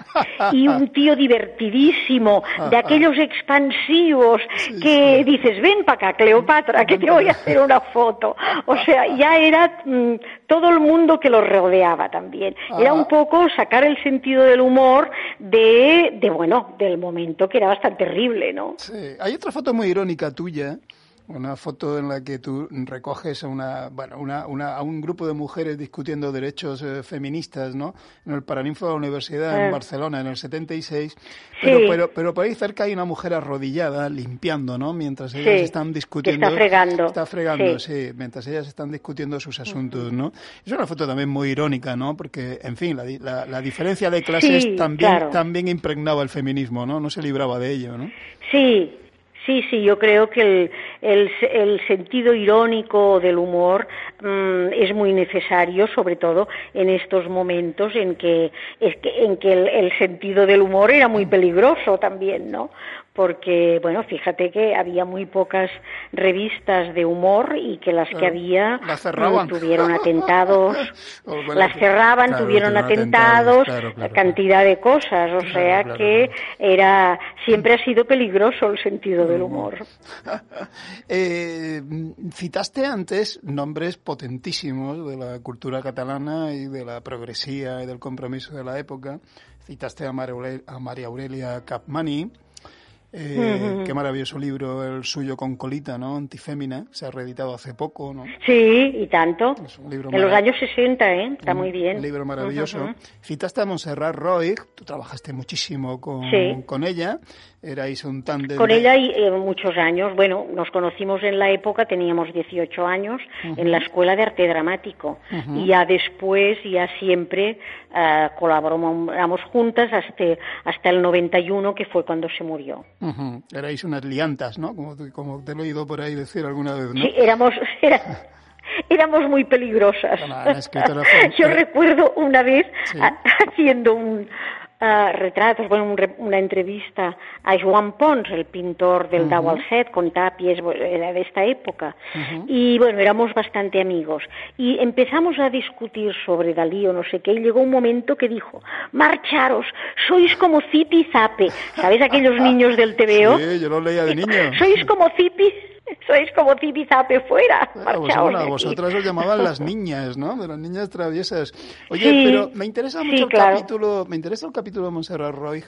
y un tío divertidísimo, de aquellos expansivos que dices, ven para acá, Cleopatra, que te voy a hacer una foto. O sea, ya era mm, todo el mundo que los rodeaba también. Era un poco sacar el sentido del humor de de bueno, del momento que era bastante terrible, ¿no? Sí, hay otra foto muy irónica tuya una foto en la que tú recoges a una, bueno, una, una, a un grupo de mujeres discutiendo derechos eh, feministas, ¿no? En el Paraninfo de la Universidad en ah. Barcelona en el 76. Pero, pero, pero por ahí cerca hay una mujer arrodillada limpiando, ¿no? Mientras ellas están discutiendo. está fregando. Está fregando, sí. Mientras ellas están discutiendo sus asuntos, ¿no? Es una foto también muy irónica, ¿no? Porque, en fin, la, la, diferencia de clases también, también impregnaba el feminismo, ¿no? No se libraba de ello, ¿no? Sí, Sí, sí, yo creo que el, el, sentido irónico del humor mm, es muy necesario, sobre todo en estos momentos en que, en que el, el, sentido del humor era muy peligroso también, ¿no? Porque, bueno, fíjate que había muy pocas revistas de humor y que las que había tuvieron atentados, las cerraban, tuvieron atentados, cantidad de cosas, o sea que era siempre ha sido peligroso el sentido del humor. eh, citaste antes nombres potentísimos de la cultura catalana y de la progresía y del compromiso de la época. Citaste a María Aurelia Capmani, eh, Qué maravilloso libro el suyo con colita, ¿no? Antifémina, se ha reeditado hace poco, ¿no? Sí, y tanto. en los años 60, ¿eh? Está muy bien. Un libro maravilloso. Citaste a Montserrat Roig, tú trabajaste muchísimo con, con ella erais un tándem. Con ella y eh, muchos años. Bueno, nos conocimos en la época, teníamos 18 años, en la Escuela de Arte Dramático. Y ya después, ya siempre uh, colaboramos juntas hasta, hasta el 91, que fue cuando se murió. Erais unas liantas, ¿no? Como, como, te he oído por ahí decir alguna vez, ¿no? Sí, éramos... éramos muy peligrosas. Yo recuerdo una vez haciendo un, retratos, bueno, una entrevista a Joan Pons, el pintor del uh Set, con tapies, era de esta época. Y bueno, éramos bastante amigos. Y empezamos a discutir sobre Dalí o no sé qué, y llegó un momento que dijo, marcharos, sois como Zipi Zape. ¿Sabéis aquellos niños del TVO? Sí, yo lo leía de niño. Sois como Zipi sois como Zipizape fuera. Bueno, vosotras os llamaban las niñas, ¿no? De las niñas traviesas. Oye, pero me interesa mucho el capítulo, me interesa el capítulo de Montserrat Roig,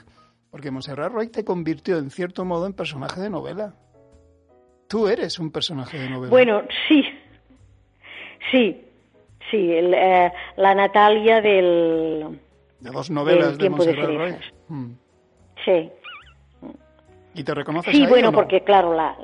porque Montserrat Roig te convirtió en cierto modo en personaje de novela. Tú eres un personaje de novela. Bueno, sí, sí, sí, eh, la Natalia del... De dos novelas de Montserrat Roig. Hmm. Sí. ¿Y te reconoces Sí, bueno, porque claro, la,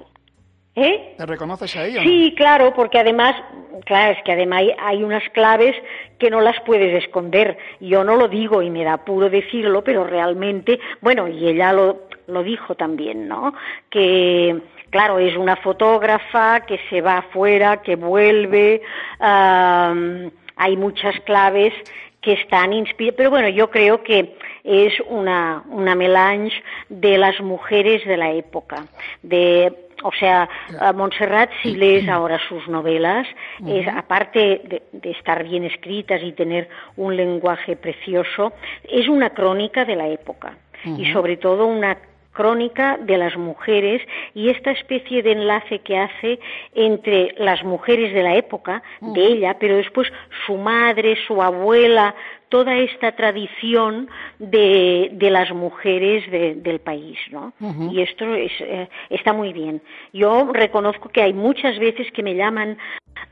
¿Eh? ¿Te reconoces ahí? ¿o sí, claro, porque además, claro, es que además hay, unas claves que no las puedes esconder. Yo no lo digo y me da puro decirlo, pero realmente, bueno, y ella lo, lo dijo también, ¿no? Que, claro, es una fotógrafa que se va afuera, que vuelve, hay muchas claves que están inspiradas, pero bueno, yo creo que es una, una melange de las mujeres de la época, de o sea, Montserrat, si lees ahora sus novelas, es, aparte de, estar bien escritas y tener un lenguaje precioso, es una crónica de la época. Y sobre todo una crónica de las mujeres y esta especie de enlace que hace entre las mujeres de la época, de ella, pero después su madre, su abuela, toda esta tradición de, de las mujeres del país, ¿no? Y esto es, eh, está muy bien. Yo reconozco que hay muchas veces que me llaman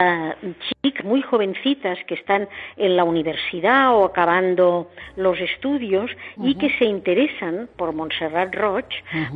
uh, chicas muy jovencitas que están en la universidad o acabando los estudios y que se interesan por Montserrat Roig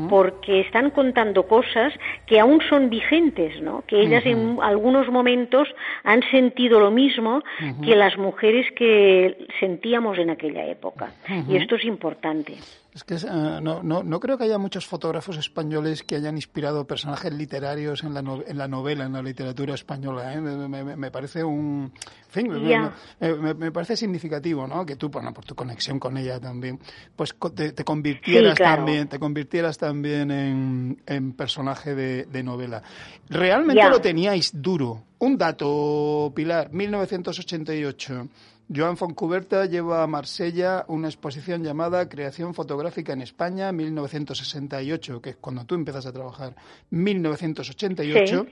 porque están contando cosas que aún son vigentes, ¿no? Que ellas en algunos momentos han sentido lo mismo que las mujeres que sentíamos en aquella época. Y esto es importante. Es que eh, no, no, no, creo que haya muchos fotógrafos españoles que hayan inspirado personajes literarios en la, en la novela, en la literatura española. ¿eh? Me, parece un. fin, me, parece significativo, ¿no? Que tú, bueno, por tu conexión con ella también, pues te, convirtieras también, te convirtieras también en, en personaje de, de novela. Realmente lo teníais duro. Un dato, Pilar, 1988. Joan Foncuberta lleva a Marsella una exposición llamada Creación Fotográfica en España 1968, que es cuando tú empiezas a trabajar. 1988.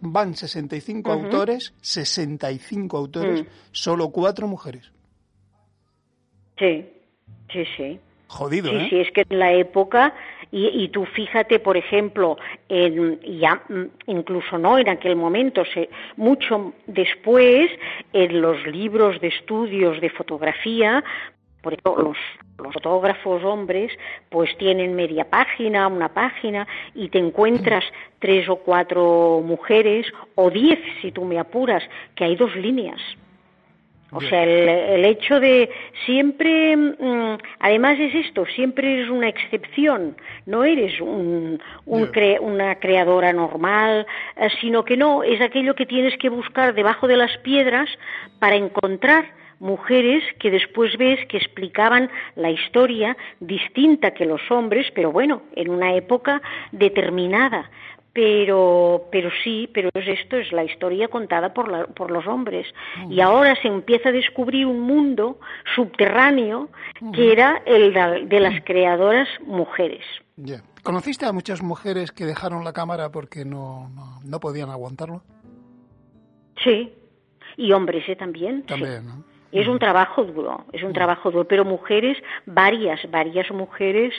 Van 65 autores, 65 autores, mm. solo cuatro mujeres. Sí, sí, sí. Jodido, sí, ¿eh? Sí, es que en la época y, tú fíjate, por ejemplo, en, ya mm, incluso no en aquel momento, se, mucho después, en los libros de estudios de fotografía, por ejemplo, los, los, fotógrafos hombres, pues tienen media página, una página, y te encuentras tres o cuatro mujeres, o diez si tú me apuras, que hay dos líneas O sea, el, hecho de siempre, mm, además es esto, siempre eres una excepción, no eres un, una creadora normal, eh, sino que no, es aquello que tienes que buscar debajo de las piedras para encontrar mujeres que después ves que explicaban la historia distinta que los hombres, pero bueno, en una época determinada pero pero sí, pero es esto es la historia contada por, por los hombres y ahora se empieza a descubrir un mundo subterráneo que era el de, las creadoras mujeres. ¿Conociste a muchas mujeres que dejaron la cámara porque no, no, podían aguantarlo? Sí, y hombres ¿eh? también. También, ¿no? Es un trabajo duro, es un trabajo duro, pero mujeres, varias, varias mujeres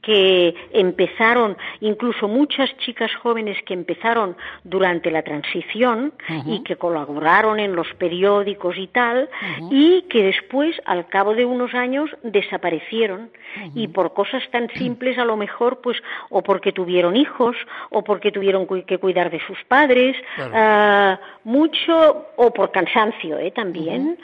que empezaron, incluso muchas chicas jóvenes que empezaron durante la transición y que colaboraron en los periódicos y tal, y que después, al cabo de unos años, desaparecieron. Y por cosas tan simples, a lo mejor, pues, o porque tuvieron hijos, o porque tuvieron que cuidar de sus padres, ah, mucho, o por cansancio, ¿eh? También.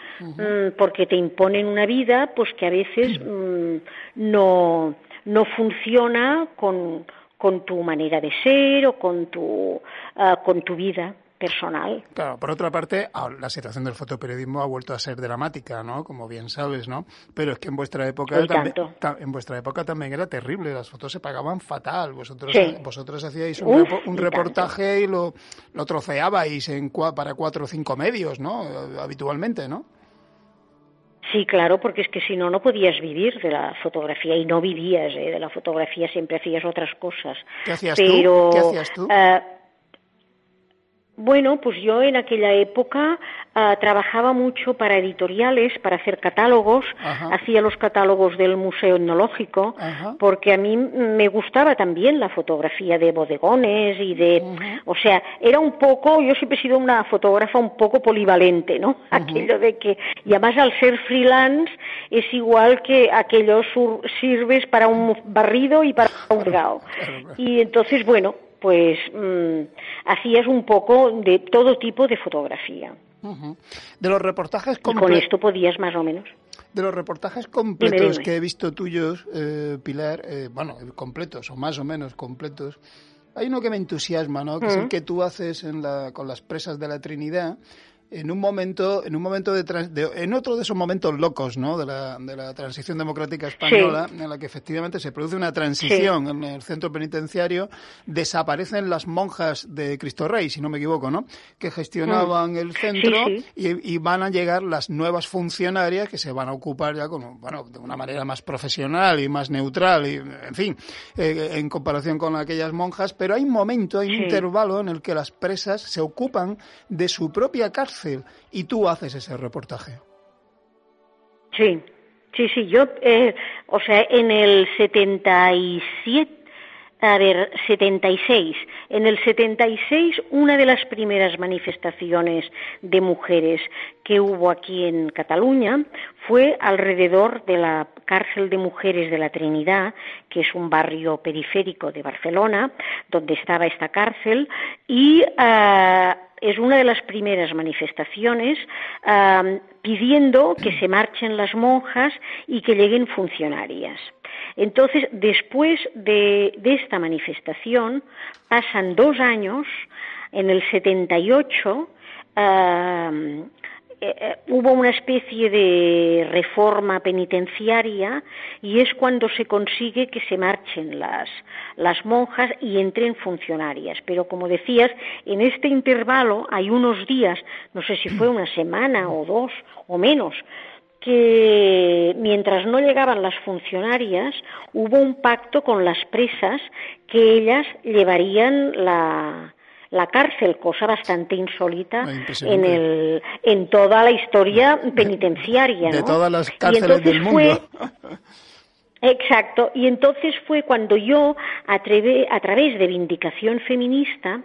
Mm, porque te imponen una vida pues que a veces mm, no, no funciona con, con tu manera de ser o con tu, ah, con tu vida personal. Claro, por otra parte, la situación del fotoperiodismo ha vuelto a ser dramática, ¿no? Como bien sabes, ¿no? Pero es que en vuestra época también, en vuestra época también era terrible, las fotos se pagaban fatal. Vosotros vosotros hacíais un, reportaje y lo, lo troceabais en, para cuatro o cinco medios, ¿no? Habitualmente, ¿no? Sí, claro, porque es que si no, no podías vivir de la fotografía y no vivías ¿eh? de la fotografía, siempre hacías otras cosas. ¿Qué hacías tú? ¿Qué hacías tú? Eh, bueno, pues yo en aquella época ah, trabajaba mucho para editoriales, para hacer catálogos, hacía los catálogos del Museo Etnológico, porque a mí me gustaba también la fotografía de bodegones y de, o sea, era un poco, yo siempre he sido una fotógrafa un poco polivalente, ¿no? Aquello de que, y además al ser freelance es igual que aquello sirves para un barrido y para un regao. Y entonces, bueno, pues mm, hacías un poco de todo tipo de fotografía. De los reportajes completos. con esto podías más o menos. De los reportajes completos que he visto tuyos, eh, Pilar, eh, bueno, completos o más o menos completos, hay uno que me entusiasma, ¿no? Que es el que tú haces en la, con las presas de la Trinidad en un momento, en un momento de, en otro de esos momentos locos, ¿no? De la, de la transición democrática española, en la que efectivamente se produce una transición en el centro penitenciario, desaparecen las monjas de Cristo Rey, si no me equivoco, ¿no? Que gestionaban mm. el centro y, van a llegar las nuevas funcionarias que se van a ocupar ya con, bueno, de una manera más profesional y más neutral y, en fin, eh, en comparación con aquellas monjas, pero hay un momento, hay un intervalo en el que las presas se ocupan de su propia cárcel y tú haces ese reportaje. Sí, sí, sí, yo, eh, o sea, en el 77, a ver, 76. En el 76, una de las primeras manifestaciones de mujeres que hubo aquí en Cataluña fue alrededor de la cárcel de mujeres de la Trinidad, que es un barrio periférico de Barcelona, donde estaba esta cárcel, y ah, es una de las primeras manifestaciones pidiendo que se marchen las monjas y que lleguen funcionarias. Entonces, después de, esta manifestación, pasan dos años, en el 78, eh, eh, hubo una especie de reforma penitenciaria y es cuando se consigue que se marchen las, las monjas y entren funcionarias. Pero como decías, en este intervalo hay unos días, no sé si fue una semana o dos o menos, que mientras no llegaban las funcionarias hubo un pacto con las presas que ellas llevarían la, la cárcel, cosa bastante insólita ah, en, el, en toda la historia penitenciaria. De, todas las cárceles del mundo. exacto, y entonces fue cuando yo, a, a través de Vindicación Feminista,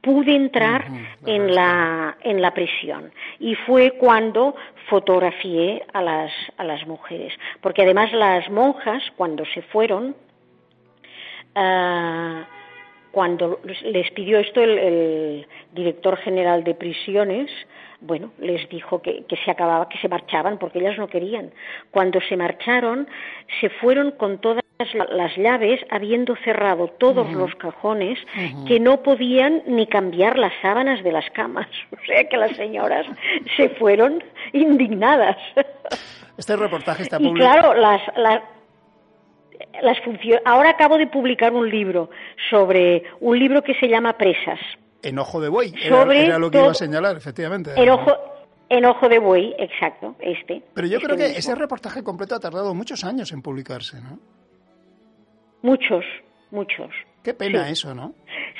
pude entrar en, la, en la prisión. Y fue cuando fotografié a las, a las mujeres. Porque además las monjas, cuando se fueron, uh, cuando les pidió esto el, director general de prisiones, bueno, les dijo que, que, se acababa, que se marchaban porque ellas no querían. Cuando se marcharon, se fueron con todas las llaves, habiendo cerrado todos los cajones, que no podían ni cambiar las sábanas de las camas. O sea que las señoras se fueron indignadas. Este reportaje está Y claro, las, las, las funciones. Ahora acabo de publicar un libro sobre un libro que se llama Presas. Enojo de buey, era, lo que iba a señalar, efectivamente. Enojo, Enojo de buey, exacto, este. Pero yo este creo que ese reportaje completo ha tardado muchos años en publicarse, ¿no? Muchos, muchos. Qué pena eso, ¿no?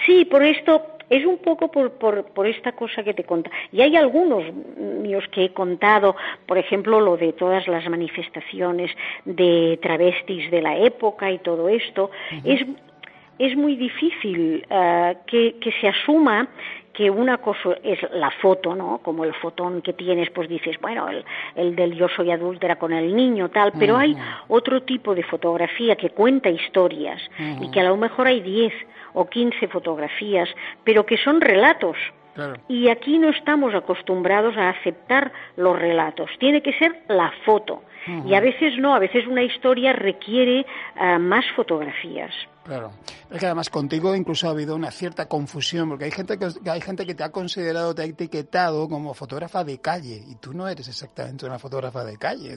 Sí, por esto, es un poco por, por, por esta cosa que te conta. Y hay algunos míos que he contado, por ejemplo, lo de todas las manifestaciones de travestis de la época y todo esto. Es es muy difícil uh, que, que, se asuma que una cosa es la foto, ¿no? Como el fotón que tienes, pues dices, bueno, el, el del yo soy adúltera con el niño, tal, pero uh -huh. hay otro tipo de fotografía que cuenta historias uh -huh. y que a lo mejor hay 10 o 15 fotografías, pero que son relatos. Claro. Y aquí no estamos acostumbrados a aceptar los relatos, tiene que ser la foto. Y a veces no, a veces una historia requiere uh, más fotografías. Claro. Es que además contigo incluso ha habido una cierta confusión, porque hay gente que, hay gente que te ha considerado, te ha etiquetado como fotógrafa de calle, y tú no eres exactamente una fotógrafa de calle,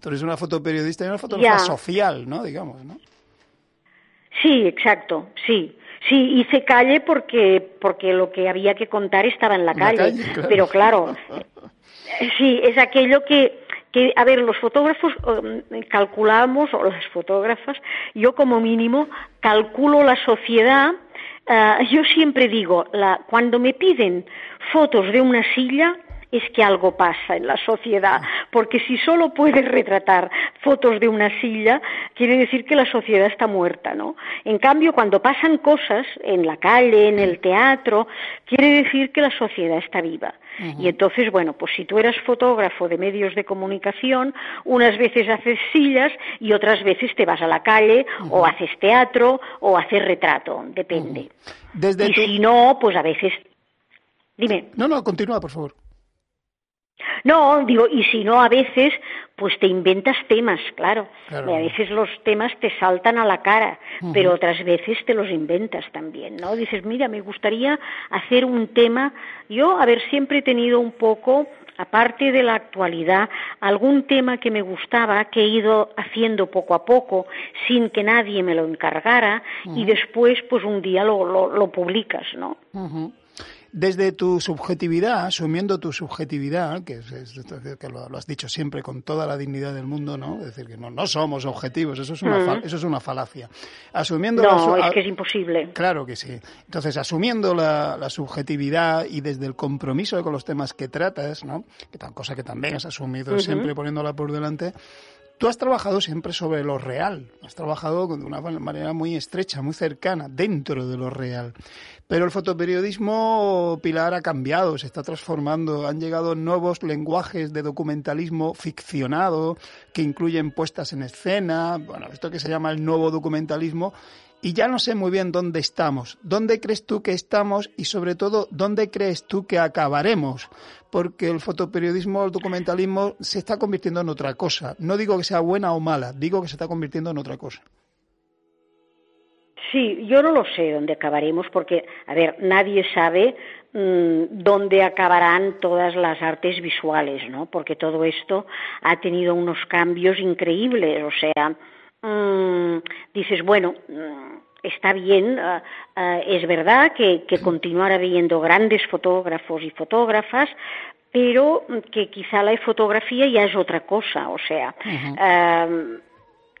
tú eres una fotoperiodista y una fotógrafa social, ¿no? Digamos, ¿no? Sí, exacto, sí. Sí, hice calle porque, porque lo que había que contar estaba en la calle. claro. Pero claro, sí, es aquello que, que, a ver, los fotógrafos um, calculamos, o las fotógrafas, yo como mínimo calculo la sociedad. Uh, yo siempre digo, la, cuando me piden fotos de una silla, es que algo pasa en la sociedad, porque si solo puedes retratar fotos de una silla, quiere decir que la sociedad está muerta, ¿no? En cambio, cuando pasan cosas en la calle, en el teatro, quiere decir que la sociedad está viva. Uh -huh. Y entonces, bueno, pues si tú eras fotógrafo de medios de comunicación, unas veces haces sillas y otras veces te vas a la calle uh -huh. o haces teatro o haces retrato, depende. Uh -huh. Desde y tu... si no, pues a veces... Dime. No, no, continúa, por favor. No, digo, y si no, a veces, pues te inventas temas, claro. Claro. Y a veces los temas te saltan a la cara, uh -huh. pero otras veces te los inventas también, ¿no? Dices, mira, me gustaría hacer un tema. Yo, a ver, siempre he tenido un poco, aparte de la actualidad, algún tema que me gustaba, que he ido haciendo poco a poco, sin que nadie me lo encargara, uh -huh. y después, pues un día lo, lo, lo publicas, ¿no? Uh -huh desde tu subjetividad, asumiendo tu subjetividad, que, es, es, que lo, lo, has dicho siempre con toda la dignidad del mundo, ¿no? Es decir, que no, no somos objetivos, eso es una, mm. eso es una falacia. Asumiendo no, la, es que es imposible. Claro que sí. Entonces, asumiendo la, la, subjetividad y desde el compromiso con los temas que tratas, ¿no? Que tal cosa que también has asumido uh -huh. siempre poniéndola por delante, Tú has trabajado siempre sobre lo real, has trabajado de una manera muy estrecha, muy cercana, dentro de lo real. Pero el fotoperiodismo, Pilar, ha cambiado, se está transformando, han llegado nuevos lenguajes de documentalismo ficcionado que incluyen puestas en escena, bueno, esto que se llama el nuevo documentalismo, y ya no sé muy bien dónde estamos. ¿Dónde crees tú que estamos y sobre todo dónde crees tú que acabaremos? Porque el fotoperiodismo, el documentalismo se está convirtiendo en otra cosa. No digo que sea buena o mala, digo que se está convirtiendo en otra cosa. Sí, yo no lo sé dónde acabaremos porque, a ver, nadie sabe mmm, dónde acabarán todas las artes visuales, ¿no? Porque todo esto ha tenido unos cambios increíbles, o sea, mmm, dices, bueno, mmm, está bien, uh, uh, es verdad que, que continuar habiendo grandes fotógrafos y fotógrafas, pero que quizá la fotografía ya es otra cosa, o sea, uh -huh. uh,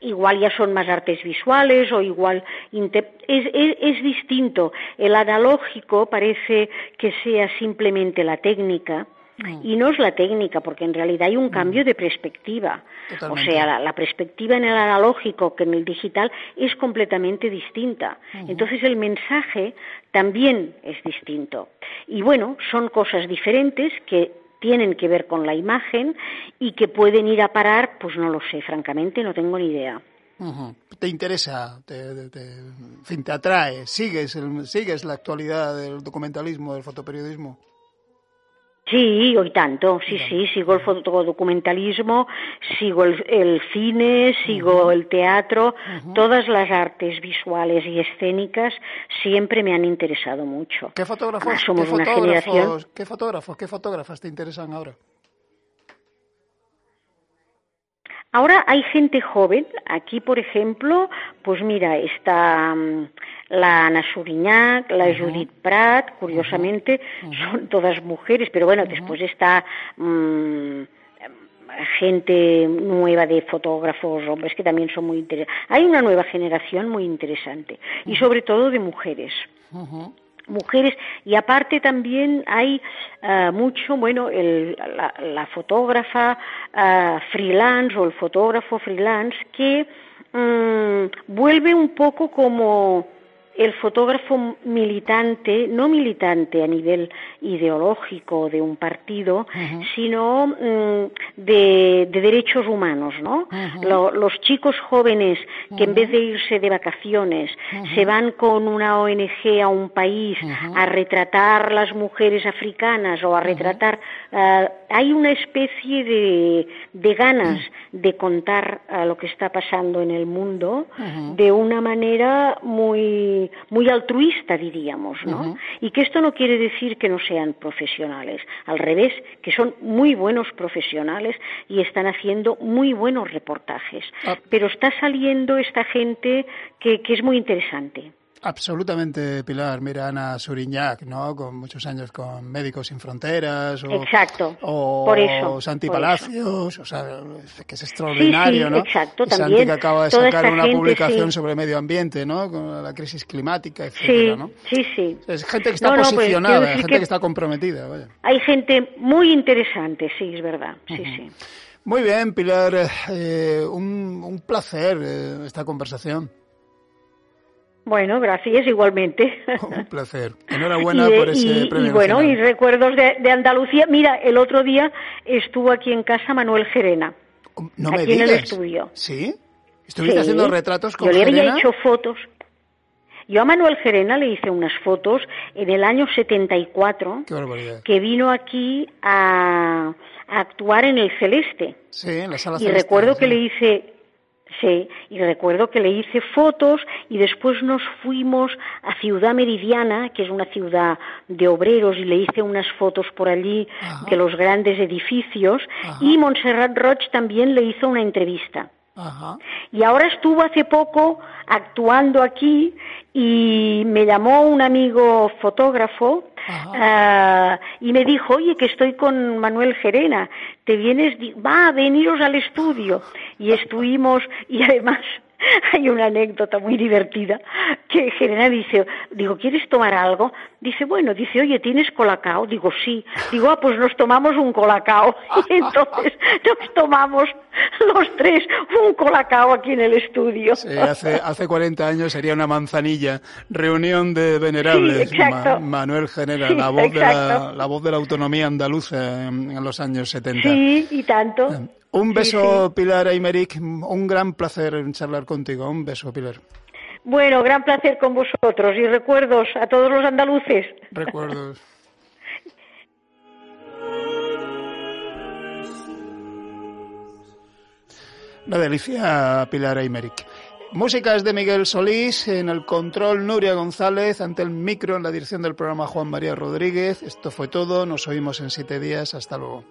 igual ya son más artes visuales o igual es, es, es, distinto. El analógico parece que sea simplemente la técnica. Mm. Y no es la técnica, porque en realidad hay un mm. cambio de perspectiva. Totalmente. O sea, la, la, perspectiva en el analógico que en el digital es completamente distinta. Mm. Entonces el mensaje también es distinto. Y bueno, son cosas diferentes que tienen que ver con la imagen y que pueden ir a parar, pues no lo sé, francamente, no tengo ni idea. Uh -huh. ¿Te interesa? Te, te, en fin, te atrae? ¿Sigues, el, ¿Sigues la actualidad del documentalismo, del fotoperiodismo? Sí, hoy tanto, sí, sí, sigo el fotodocumentalismo, sigo el, cine, sigo el teatro, todas las artes visuales y escénicas siempre me han interesado mucho. ¿Qué fotógrafos, somos ¿qué una fotógrafos, ¿Qué fotógrafos, qué fotógrafas te interesan ahora? Ahora hay gente joven, aquí por ejemplo, pues mira, está mm, la Ana Suriñac, la Judith Prat, curiosamente, son todas mujeres, pero bueno, después está mm, gente nueva de fotógrafos, hombres que también son muy interesantes. Hay una nueva generación muy interesante y sobre todo de mujeres. Mujeres y aparte también hay uh, mucho, bueno, el, la, la, fotógrafa uh, freelance o el fotógrafo freelance que um, vuelve un poco como el fotógrafo militante, no militante a nivel ideológico de un partido, sino mm, de, derechos humanos, ¿no? los chicos jóvenes que en vez de irse de vacaciones se van con una ONG a un país a retratar las mujeres africanas o a retratar, eh, hay una especie de, de ganas de contar lo que está pasando en el mundo de una manera muy muy, altruista, diríamos, ¿no? Y que esto no quiere decir que no sean profesionales, al revés, que son muy buenos profesionales y están haciendo muy buenos reportajes. Ah. Pero está saliendo esta gente que es muy interesante. Absolutamente, Pilar. Mira, Ana Suriñac, ¿no? Con muchos años con Médicos Sin Fronteras. O, exacto. O por eso, Santi Palacios, o sea, que es extraordinario, sí, ¿no? Exacto, también. Santi que acaba de sacar una publicación sobre medio ambiente, ¿no? Con la crisis climática, etcétera, ¿no? Sí, sí. Es gente que está pues, posicionada, gente que, está comprometida, vaya. Hay gente muy interesante, sí, es verdad. Sí, sí. Muy bien, Pilar. Eh, un, un placer eh, esta conversación. Bueno, gracias igualmente. Un placer. Enhorabuena por ese premio. Y bueno, y recuerdos de, Andalucía. Mira, el otro día estuvo aquí en casa Manuel Gerena. No me aquí en el estudio. ¿Sí? ¿Estuviste haciendo retratos con Yo le había hecho fotos. Yo a Manuel Gerena le hice unas fotos en el año 74. Qué barbaridad. Que vino aquí a, actuar en el Celeste. Sí, en la sala Y recuerdo que le hice Sí, y recuerdo que le hice fotos y después nos fuimos a Ciudad Meridiana, que es una ciudad de obreros, y le hice unas fotos por allí de los grandes edificios, y Montserrat Roig también le hizo una entrevista. Y ahora estuvo hace poco actuando aquí y me llamó un amigo fotógrafo uh, y me dijo, oye, que estoy con Manuel Gerena, te vienes, va, veniros al estudio. Y estuvimos, y además hay una anécdota muy divertida que Gerena dice, digo, ¿quieres tomar algo? Dice, bueno, dice, oye, ¿tienes colacao? Digo, sí. Digo, ah, pues nos tomamos un colacao. Y entonces nos tomamos los tres un colacao aquí en el estudio. Sí, hace, hace 40 años sería una manzanilla. Reunión de venerables. Manuel Genera, la, voz de la, la, voz de la autonomía andaluza en, los años 70. Sí, y tanto. Un beso, Pilar Aymeric. Un gran placer charlar contigo. Un beso, Pilar. Bueno, gran placer con vosotros y recuerdos a todos los andaluces. Recuerdos. La delicia Pilar Aymeric. Músicas de Miguel Solís, en el control Nuria González, ante el micro en la dirección del programa Juan María Rodríguez. Esto fue todo, nos oímos en siete días, hasta luego.